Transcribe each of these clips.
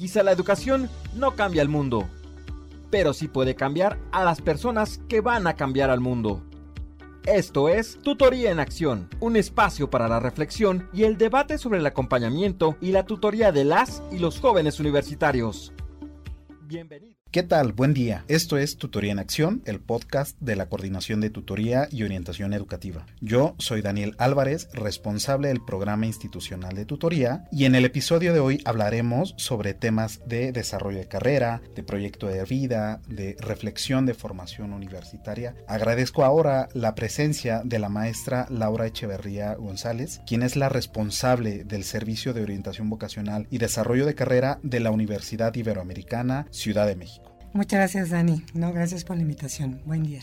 Quizá la educación no cambia el mundo, pero sí puede cambiar a las personas que van a cambiar al mundo. Esto es Tutoría en Acción, un espacio para la reflexión y el debate sobre el acompañamiento y la tutoría de las y los jóvenes universitarios. Bienvenido. ¿Qué tal? Buen día. Esto es Tutoría en Acción, el podcast de la Coordinación de Tutoría y Orientación Educativa. Yo soy Daniel Álvarez, responsable del programa institucional de tutoría, y en el episodio de hoy hablaremos sobre temas de desarrollo de carrera, de proyecto de vida, de reflexión de formación universitaria. Agradezco ahora la presencia de la maestra Laura Echeverría González, quien es la responsable del Servicio de Orientación Vocacional y Desarrollo de Carrera de la Universidad Iberoamericana, Ciudad de México. Muchas gracias, Dani. No, gracias por la invitación. Buen día.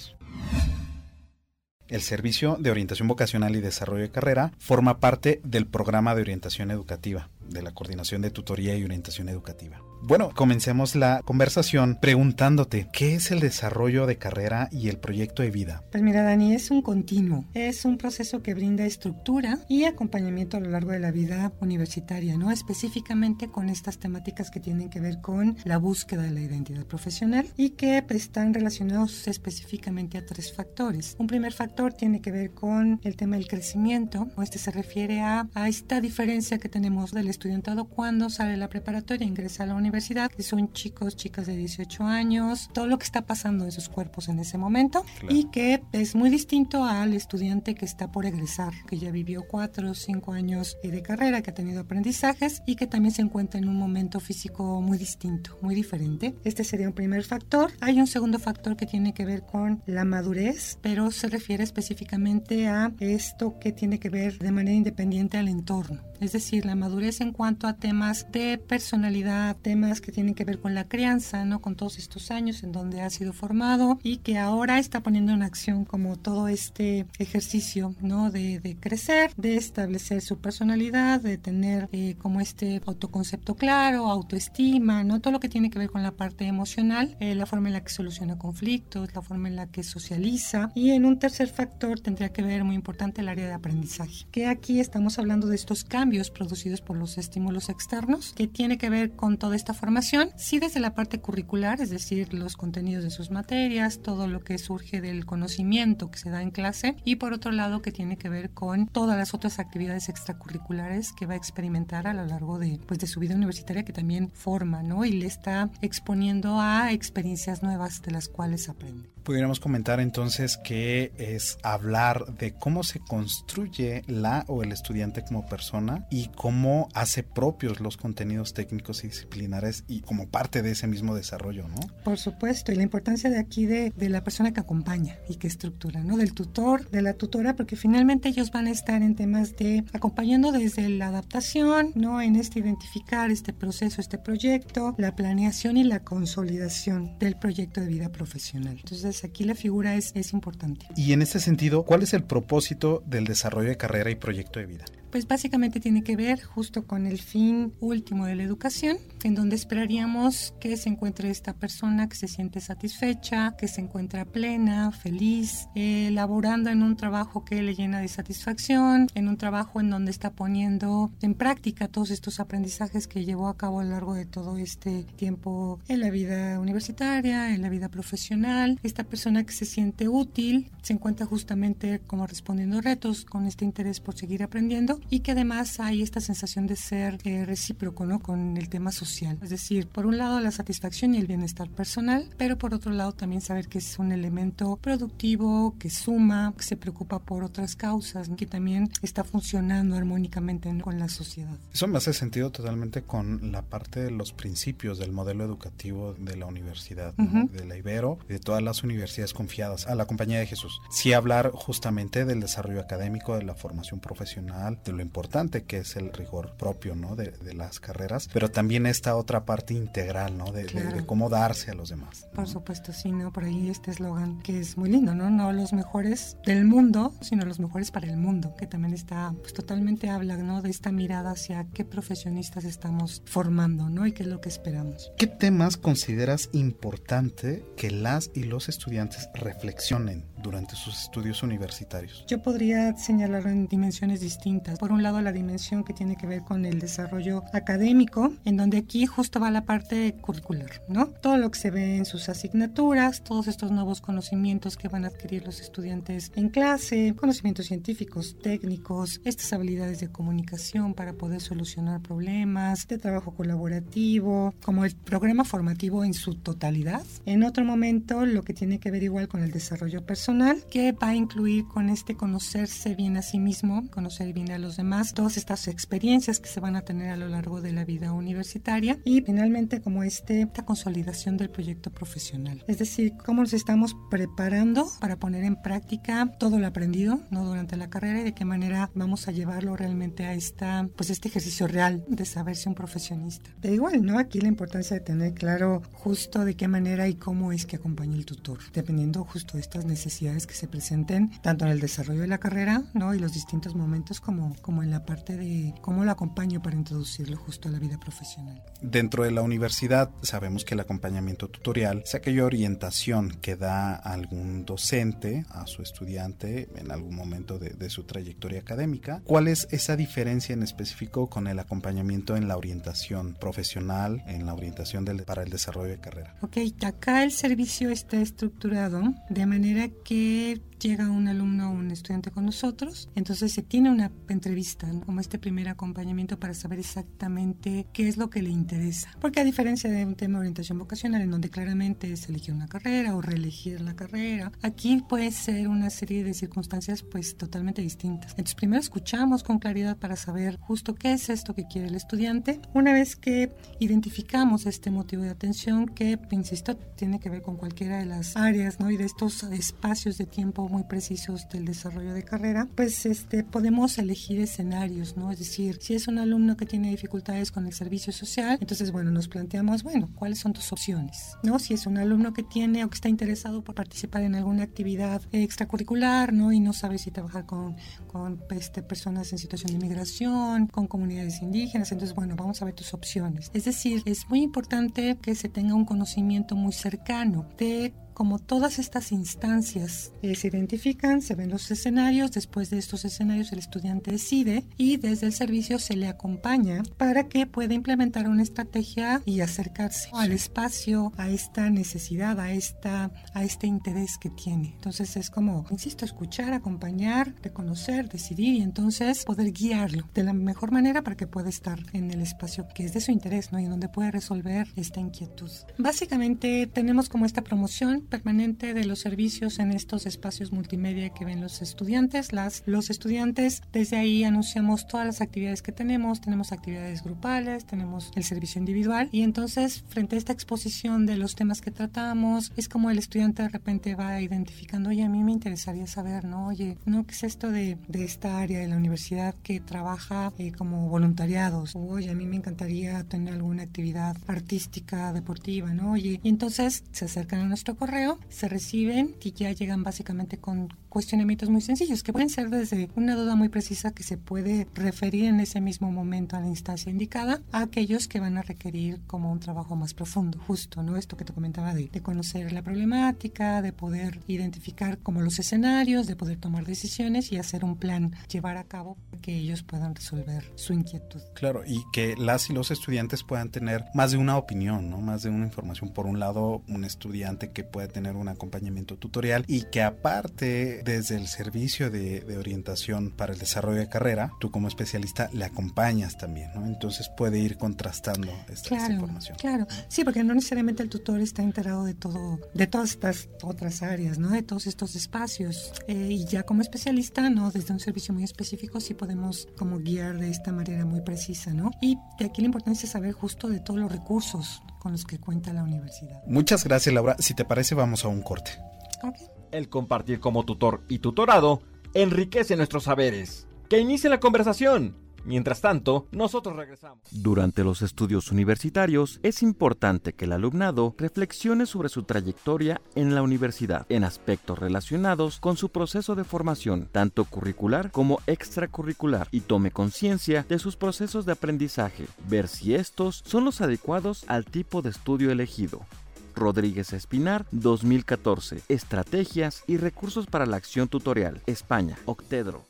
El Servicio de Orientación Vocacional y Desarrollo de Carrera forma parte del programa de orientación educativa de la Coordinación de Tutoría y Orientación Educativa. Bueno, comencemos la conversación preguntándote, ¿qué es el desarrollo de carrera y el proyecto de vida? Pues mira, Dani, es un continuo, es un proceso que brinda estructura y acompañamiento a lo largo de la vida universitaria, ¿no? Específicamente con estas temáticas que tienen que ver con la búsqueda de la identidad profesional y que están relacionados específicamente a tres factores. Un primer factor tiene que ver con el tema del crecimiento, o este se refiere a, a esta diferencia que tenemos del estudiantado cuando sale la preparatoria, ingresa a la universidad que son chicos, chicas de 18 años, todo lo que está pasando en sus cuerpos en ese momento y que es muy distinto al estudiante que está por egresar, que ya vivió cuatro o cinco años de carrera, que ha tenido aprendizajes y que también se encuentra en un momento físico muy distinto, muy diferente. Este sería un primer factor. Hay un segundo factor que tiene que ver con la madurez, pero se refiere específicamente a esto que tiene que ver de manera independiente al entorno. Es decir, la madurez en cuanto a temas de personalidad, temas que tienen que ver con la crianza, ¿no? Con todos estos años en donde ha sido formado y que ahora está poniendo en acción como todo este ejercicio, ¿no? De, de crecer, de establecer su personalidad, de tener eh, como este autoconcepto claro, autoestima, ¿no? Todo lo que tiene que ver con la parte emocional, eh, la forma en la que soluciona conflictos, la forma en la que socializa. Y en un tercer factor tendría que ver muy importante el área de aprendizaje, que aquí estamos hablando de estos cambios producidos por los estímulos externos, que tiene que ver con toda esta formación, sí desde la parte curricular, es decir, los contenidos de sus materias, todo lo que surge del conocimiento que se da en clase, y por otro lado que tiene que ver con todas las otras actividades extracurriculares que va a experimentar a lo largo de, pues, de su vida universitaria que también forma, ¿no? Y le está exponiendo a experiencias nuevas de las cuales aprende. Pudiéramos comentar entonces que es hablar de cómo se construye la o el estudiante como persona y cómo hace propios los contenidos técnicos y disciplinares y como parte de ese mismo desarrollo, ¿no? Por supuesto, y la importancia de aquí de, de la persona que acompaña y que estructura, ¿no? Del tutor, de la tutora, porque finalmente ellos van a estar en temas de acompañando desde la adaptación, ¿no? En este identificar este proceso, este proyecto, la planeación y la consolidación del proyecto de vida profesional. Entonces, aquí la figura es, es importante. Y en este sentido, ¿cuál es el propósito del desarrollo de carrera y proyecto de vida? Pues básicamente tiene que ver justo con el fin último de la educación, en donde esperaríamos que se encuentre esta persona que se siente satisfecha, que se encuentra plena, feliz, elaborando en un trabajo que le llena de satisfacción, en un trabajo en donde está poniendo en práctica todos estos aprendizajes que llevó a cabo a lo largo de todo este tiempo en la vida universitaria, en la vida profesional. Esta persona que se siente útil, se encuentra justamente como respondiendo retos con este interés por seguir aprendiendo y que además hay esta sensación de ser eh, recíproco ¿no? con el tema social. Es decir, por un lado la satisfacción y el bienestar personal, pero por otro lado también saber que es un elemento productivo, que suma, que se preocupa por otras causas, que también está funcionando armónicamente con la sociedad. Eso me hace sentido totalmente con la parte de los principios del modelo educativo de la universidad, de la Ibero y de todas las universidades confiadas a la Compañía de Jesús. Sí hablar justamente del desarrollo académico, de la formación profesional, de lo importante que es el rigor propio ¿no? de, las carreras, pero también esta otra parte integral ¿no? de, cómo darse a los demás. Por supuesto, sí, ¿no? por ahí este eslogan que es muy lindo, ¿no? No los mejores del mundo, sino los mejores para el mundo, que también está, pues totalmente habla ¿no? de esta mirada hacia qué profesionistas estamos formando ¿no? y qué es lo que esperamos. ¿Qué temas consideras importante que las y los estudiantes reflexionen durante sus estudios universitarios? Yo podría señalarlo en dimensiones distintas. Por un lado, la dimensión que tiene que ver con el desarrollo académico, en donde aquí justo va la parte curricular, ¿no? Todo lo que se ve en sus asignaturas, todos estos nuevos conocimientos que van a adquirir los estudiantes en clase, conocimientos científicos, técnicos, estas habilidades de comunicación para poder solucionar problemas, de trabajo colaborativo, como el programa formativo en su totalidad. En otro momento, lo que tiene que ver igual con el desarrollo personal, que va a incluir con este conocerse bien a sí mismo, conocer bien a los demás, todas estas experiencias que se van a tener a lo largo de la vida universitaria y finalmente como este, esta consolidación del proyecto profesional. Es decir, cómo nos estamos preparando para poner en práctica todo lo aprendido no durante la carrera y de qué manera vamos a llevarlo realmente a esta, pues este ejercicio real de saberse un profesionista. Pero igual, ¿no? Aquí la importancia de tener claro justo de qué manera y cómo es que acompaña el tutor, dependiendo justo de estas necesidades que se presenten tanto en el desarrollo de la carrera, ¿no? Y los distintos momentos como, como en la parte de cómo lo acompaño para introducirlo justo a la vida profesional. Dentro de la universidad sabemos que el acompañamiento tutorial es aquella orientación que da algún docente a su estudiante en algún momento de, su trayectoria académica. ¿Cuál es esa diferencia en específico con el acompañamiento en la orientación profesional, en la orientación del, para el desarrollo de carrera? Ok, acá el servicio está estructurado de manera que llega un alumno o un estudiante con nosotros, entonces se tiene una entrevista, como este primer acompañamiento para saber exactamente qué es lo que le interesa. Porque a diferencia de un tema de orientación vocacional, en donde claramente es elegir una carrera o reelegir la carrera, aquí puede ser una serie de circunstancias pues totalmente distintas. Entonces primero escuchamos con claridad para saber justo qué es esto que quiere el estudiante. Una vez que identificamos este motivo de atención, que, insisto, tiene que ver con cualquiera de las áreas ¿no? y de estos espacios de tiempo muy precisos del desarrollo de carrera, pues este, podemos elegir escenarios, ¿no? Es decir, si es un alumno que tiene dificultades con el servicio social, entonces, bueno, nos planteamos, bueno, ¿cuáles son tus opciones? ¿No? Si es un alumno que tiene o que está interesado por participar en alguna actividad extracurricular, ¿no? Y no sabe si trabajar con, con este, personas en situación de inmigración, con comunidades indígenas, entonces, bueno, vamos a ver tus opciones. Es decir, es muy importante que se tenga un conocimiento muy cercano de como todas estas instancias eh, se identifican, se ven los escenarios, después de estos escenarios el estudiante decide y desde el servicio se le acompaña para que pueda implementar una estrategia y acercarse al espacio, a esta necesidad, a, esta, a este interés que tiene. Entonces es como, insisto, escuchar, acompañar, reconocer, decidir y entonces poder guiarlo de la mejor manera para que pueda estar en el espacio que es de su interés ¿no? y donde puede resolver esta inquietud. Básicamente tenemos como esta promoción permanente de los servicios en estos espacios multimedia que ven los estudiantes. Las, los estudiantes, desde ahí anunciamos todas las actividades que tenemos, tenemos actividades grupales, tenemos el servicio individual y entonces frente a esta exposición de los temas que tratamos, es como el estudiante de repente va identificando, oye, a mí me interesaría saber, ¿no? Oye, ¿no? ¿Qué es esto de, de esta área de la universidad que trabaja eh, como voluntariados? oye, a mí me encantaría tener alguna actividad artística, deportiva, ¿no? Oye, y entonces se acercan a nuestro correo se reciben y ya llegan básicamente con cuestionamientos muy sencillos que pueden ser desde una duda muy precisa que se puede referir en ese mismo momento a la instancia indicada a aquellos que van a requerir como un trabajo más profundo, justo, ¿no? Esto que te comentaba de, de conocer la problemática, de poder identificar como los escenarios, de poder tomar decisiones y hacer un plan, llevar a cabo que ellos puedan resolver su inquietud. Claro, y que las y los estudiantes puedan tener más de una opinión, ¿no? Más de una información. Por un lado, un estudiante que puede tener un acompañamiento tutorial y que aparte desde el servicio de, orientación para el desarrollo de carrera, tú como especialista le acompañas también, ¿no? Entonces puede ir contrastando esta, información. Claro, sí, porque no necesariamente el tutor está enterado de todo, de todas estas otras áreas, ¿no? De todos estos espacios. Eh, y ya como especialista, ¿no? Desde un servicio muy específico sí podemos como guiar de esta manera muy precisa, ¿no? Y de aquí la importancia es saber justo de todos los recursos con los que cuenta la universidad. Muchas gracias, Laura. Si te parece, vamos a un corte. El compartir como tutor y tutorado enriquece nuestros saberes. Que inicie la conversación. Mientras tanto, nosotros regresamos. Durante los estudios universitarios, es importante que el alumnado reflexione sobre su trayectoria en la universidad, en aspectos relacionados con su proceso de formación, tanto curricular como extracurricular, y tome conciencia de sus procesos de aprendizaje, ver si estos son los adecuados al tipo de estudio elegido. Rodríguez Espinar 2014. Estrategias y recursos para la acción tutorial. España. Octedro.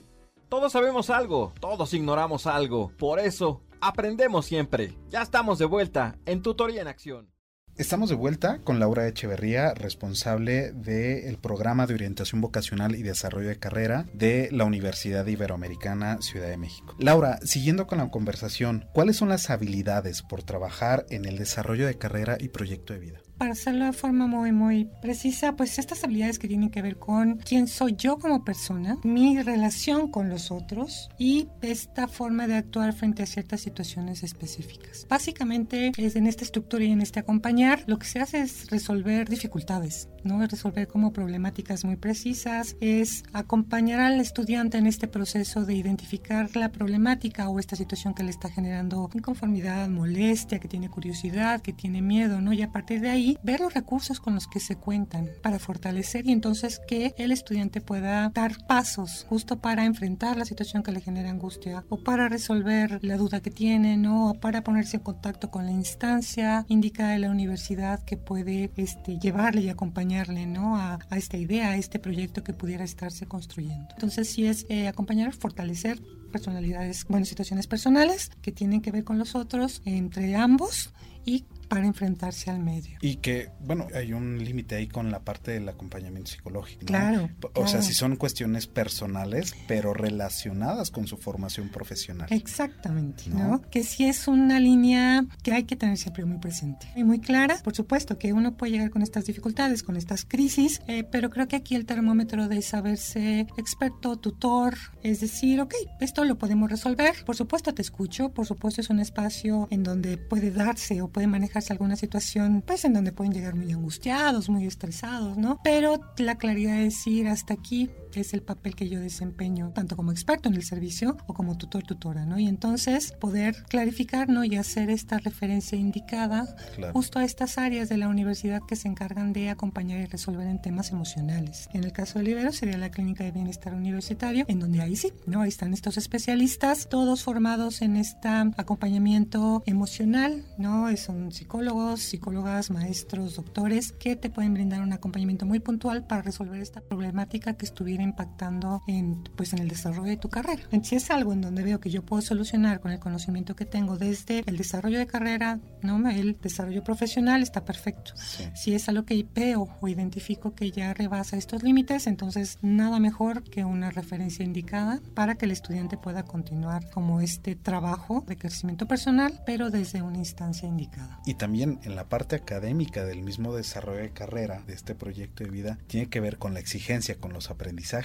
Todos sabemos algo, todos ignoramos algo. Por eso, aprendemos siempre. Ya estamos de vuelta en Tutoría en Acción. Estamos de vuelta con Laura Echeverría, responsable del programa de orientación vocacional y desarrollo de carrera de la Universidad Iberoamericana Ciudad de México. Laura, siguiendo con la conversación, ¿cuáles son las habilidades por trabajar en el desarrollo de carrera y proyecto de vida? Para hacerlo de forma muy, muy precisa, pues estas habilidades que tienen que ver con quién soy yo como persona, mi relación con los otros y esta forma de actuar frente a ciertas situaciones específicas. Básicamente es en esta estructura y en este acompañar, lo que se hace es resolver dificultades, ¿no? Es resolver como problemáticas muy precisas, es acompañar al estudiante en este proceso de identificar la problemática o esta situación que le está generando inconformidad, molestia, que tiene curiosidad, que tiene miedo, ¿no? Y a partir de ahí ver los recursos con los que se cuentan para fortalecer y entonces que el estudiante pueda dar pasos justo para enfrentar la situación que le genera angustia o para resolver la duda que tiene, ¿no? o para ponerse en contacto con la instancia indicada de la universidad que puede este, llevarle y acompañarle ¿no? a, esta idea, a este proyecto que pudiera estarse construyendo. Entonces, sí es eh, acompañar, fortalecer personalidades, bueno, situaciones personales que tienen que ver con los otros entre ambos y para enfrentarse al medio. Y que, bueno, hay un límite ahí con la parte del acompañamiento psicológico. Claro. O sea, si son cuestiones personales, pero relacionadas con su formación profesional. Exactamente, ¿no? Que sí es una línea que hay que tener siempre muy presente y muy clara. Por supuesto que uno puede llegar con estas dificultades, con estas crisis, eh, pero creo que aquí el termómetro de saberse experto, tutor, es decir, ok, esto lo podemos resolver. Por supuesto te escucho, por supuesto es un espacio en donde puede darse o puede manejar alguna situación, pues en donde pueden llegar muy angustiados, muy estresados, ¿no? Pero la claridad de decir hasta aquí es el papel que yo desempeño, tanto como experto en el servicio o como tutor, tutora, ¿no? Y entonces poder clarificar, ¿no? Y hacer esta referencia indicada justo a estas áreas de la universidad que se encargan de acompañar y resolver en temas emocionales. En el caso del Ibero sería la Clínica de Bienestar Universitario, en donde ahí sí, ¿no? Ahí están estos especialistas, todos formados en este acompañamiento emocional, ¿no? Son psicólogos, psicólogas, maestros, doctores, que te pueden brindar un acompañamiento muy puntual para resolver esta problemática que estuviera impactando en, pues, en el desarrollo de tu carrera. Si es algo en donde veo que yo puedo solucionar con el conocimiento que tengo desde el desarrollo de carrera, ¿no? el desarrollo profesional, está perfecto. Si es algo que veo o identifico que ya rebasa estos límites, entonces nada mejor que una referencia indicada para que el estudiante pueda continuar como este trabajo de crecimiento personal, pero desde una instancia indicada. Y también en la parte académica del mismo desarrollo de carrera de este proyecto de vida, tiene que ver con la exigencia, con los aprendizajes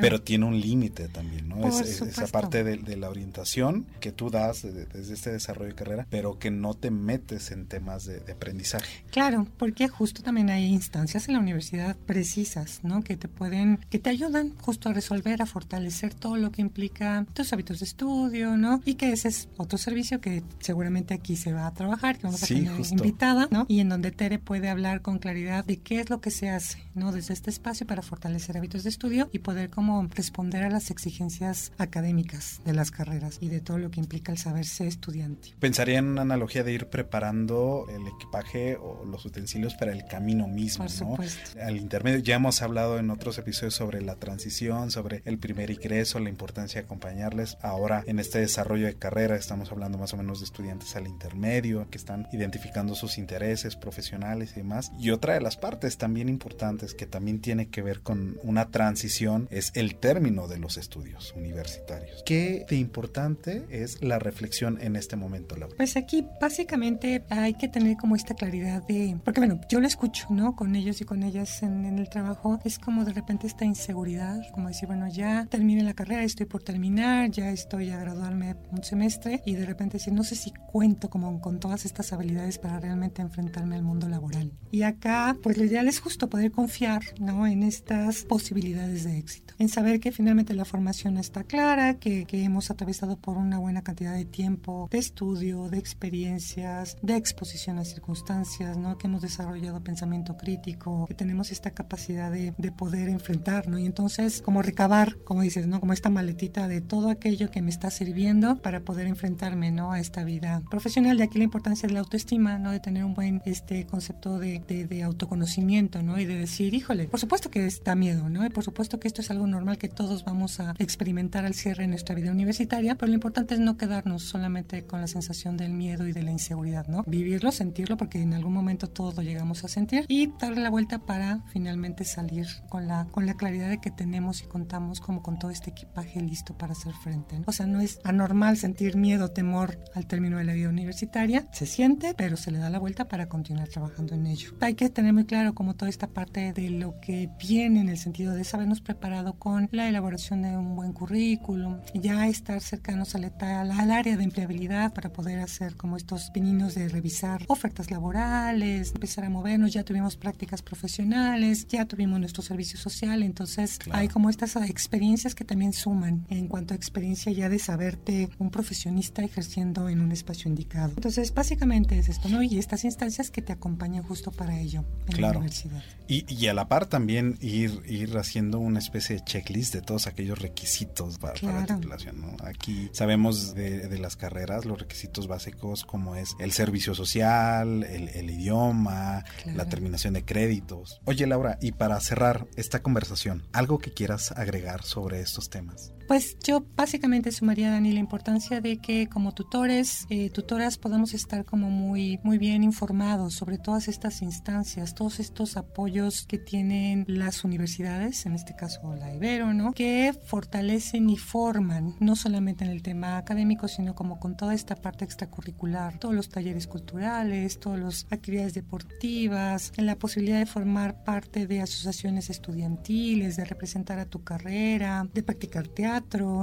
pero tiene un límite también, ¿no? Es, esa parte de, la orientación que tú das desde este desarrollo de carrera, pero que no te metes en temas de, aprendizaje. Claro, porque justo también hay instancias en la universidad precisas, ¿no? Que te pueden, que te ayudan justo a resolver, a fortalecer todo lo que implica tus hábitos de estudio, ¿no? Y que ese es otro servicio que seguramente aquí se va a trabajar, que vamos a tener invitada, ¿no? Y en donde Tere puede hablar con claridad de qué es lo que se hace, ¿no? Desde este espacio para fortalecer hábitos de estudio y poder como responder a las exigencias académicas de las carreras y de todo lo que implica el saberse estudiante. Pensaría en una analogía de ir preparando el equipaje o los utensilios para el camino mismo, ¿no? Al intermedio ya hemos hablado en otros episodios sobre la transición, sobre el primer ingreso, la importancia de acompañarles. Ahora en este desarrollo de carrera estamos hablando más o menos de estudiantes al intermedio que están identificando sus intereses profesionales y demás. Y otra de las partes también importantes que también tiene que ver con una transición transición es el término de los estudios universitarios. ¿Qué de importante es la reflexión en este momento, Laura? Pues aquí básicamente hay que tener como esta claridad de, porque bueno, yo lo escucho, ¿no? Con ellos y con ellas en, el trabajo, es como de repente esta inseguridad, como decir, bueno, ya terminé la carrera, estoy por terminar, ya estoy a graduarme un semestre y de repente decir, no sé si cuento como con todas estas habilidades para realmente enfrentarme al mundo laboral. Y acá, pues lo ideal es justo poder confiar, ¿no? En estas posibilidades probabilidades de éxito. En saber que finalmente la formación está clara, que, que hemos atravesado por una buena cantidad de tiempo de estudio, de experiencias, de exposición a circunstancias, ¿no? que hemos desarrollado pensamiento crítico, que tenemos esta capacidad de, de poder enfrentar, ¿no? y entonces como recabar, como dices, ¿no? como esta maletita de todo aquello que me está sirviendo para poder enfrentarme ¿no? a esta vida profesional. De aquí la importancia de la autoestima, ¿no? de tener un buen este concepto de, de, de autoconocimiento ¿no? y de decir, híjole, por supuesto que da miedo, ¿no? y por supuesto que esto es algo normal que todos vamos a experimentar al cierre de nuestra vida universitaria, pero lo importante es no quedarnos solamente con la sensación del miedo y de la inseguridad, ¿no? Vivirlo, sentirlo, porque en algún momento todos lo llegamos a sentir y darle la vuelta para finalmente salir con la, con la claridad de que tenemos y contamos como con todo este equipaje listo para hacer frente. O sea, no es anormal sentir miedo, temor al término de la vida universitaria, se siente, pero se le da la vuelta para continuar trabajando en ello. Hay que tener muy claro como toda esta parte de lo que viene en el sentido de sabernos preparado con la elaboración de un buen currículum, ya estar cercanos al, al área de empleabilidad para poder hacer como estos pininos de revisar ofertas laborales, empezar a movernos, ya tuvimos prácticas profesionales, ya tuvimos nuestro servicio social, entonces hay como estas experiencias que también suman en cuanto a experiencia ya de saberte un profesionista ejerciendo en un espacio indicado. Entonces básicamente es esto, ¿no? Y estas instancias que te acompañan justo para ello en la universidad. Y, y, a la par también ir, ir haciendo una especie de checklist de todos aquellos requisitos para, la titulación, ¿no? Aquí sabemos de, de, las carreras los requisitos básicos como es el servicio social, el, el idioma, claro. la terminación de créditos. Oye Laura, y para cerrar esta conversación, ¿algo que quieras agregar sobre estos temas? Pues yo básicamente sumaría, Dani, la importancia de que como tutores, eh, tutoras, podamos estar como muy, muy bien informados sobre todas estas instancias, todos estos apoyos que tienen las universidades, en este caso la Ibero, ¿no? Que fortalecen y forman, no solamente en el tema académico, sino como con toda esta parte extracurricular, todos los talleres culturales, todas las actividades deportivas, la posibilidad de formar parte de asociaciones estudiantiles, de representar a tu carrera, de practicar teatro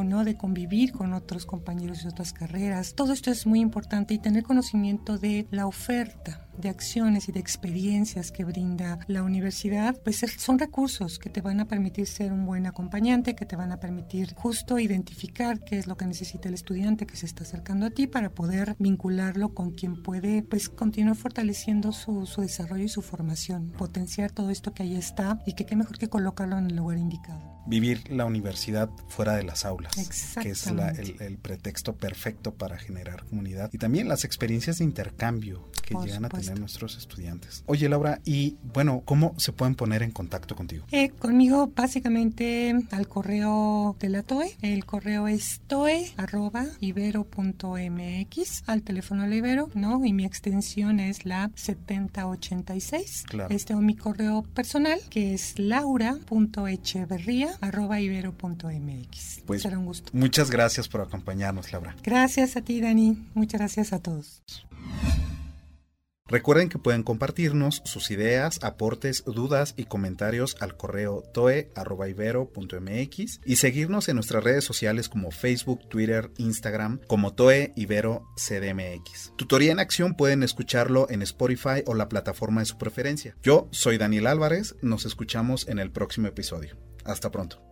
¿no? De convivir con otros compañeros de otras carreras. Todo esto es muy importante y tener conocimiento de la oferta de acciones y de experiencias que brinda la universidad, pues son recursos que te van a permitir ser un buen acompañante, que te van a permitir justo identificar qué es lo que necesita el estudiante que se está acercando a ti para poder vincularlo con quien puede pues continuar fortaleciendo su, su desarrollo y su formación, potenciar todo esto que ahí está y que qué mejor que colocarlo en el lugar indicado vivir la universidad fuera de las aulas, que es la, el, el, pretexto perfecto para generar comunidad y también las experiencias de intercambio que Por llegan supuesto. a tener nuestros estudiantes. Oye Laura, y bueno, ¿cómo se pueden poner en contacto contigo? Eh, conmigo básicamente al correo de la TOE, el correo es toe.ibero.mx, al teléfono de Ibero, ¿no? Y mi extensión es la 7086. Claro. Este o mi correo personal, que es laura.echeverría arroba ibero.mx. Pues Será un gusto. Muchas gracias por acompañarnos, Laura. Gracias a ti, Dani. Muchas gracias a todos. Recuerden que pueden compartirnos sus ideas, aportes, dudas y comentarios al correo toe.ibero.mx y seguirnos en nuestras redes sociales como Facebook, Twitter, Instagram como Toe CDMX. Tutoría en acción pueden escucharlo en Spotify o la plataforma de su preferencia. Yo soy Daniel Álvarez, nos escuchamos en el próximo episodio. Hasta pronto.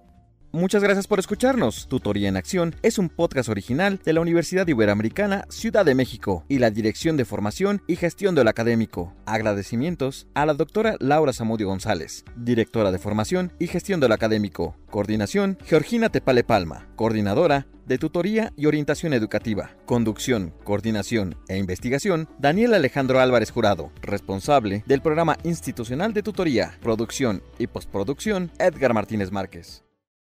Muchas gracias por escucharnos. Tutoría en Acción es un podcast original de la Universidad Iberoamericana Ciudad de México y la Dirección de Formación y Gestión del Académico. Agradecimientos a la doctora Laura Zamudio González, directora de Formación y Gestión del Académico. Coordinación, Georgina Tepale Palma, coordinadora de Tutoría y Orientación Educativa. Conducción, Coordinación e Investigación, Daniel Alejandro Álvarez Jurado, responsable del Programa Institucional de Tutoría, Producción y Postproducción, Edgar Martínez Márquez.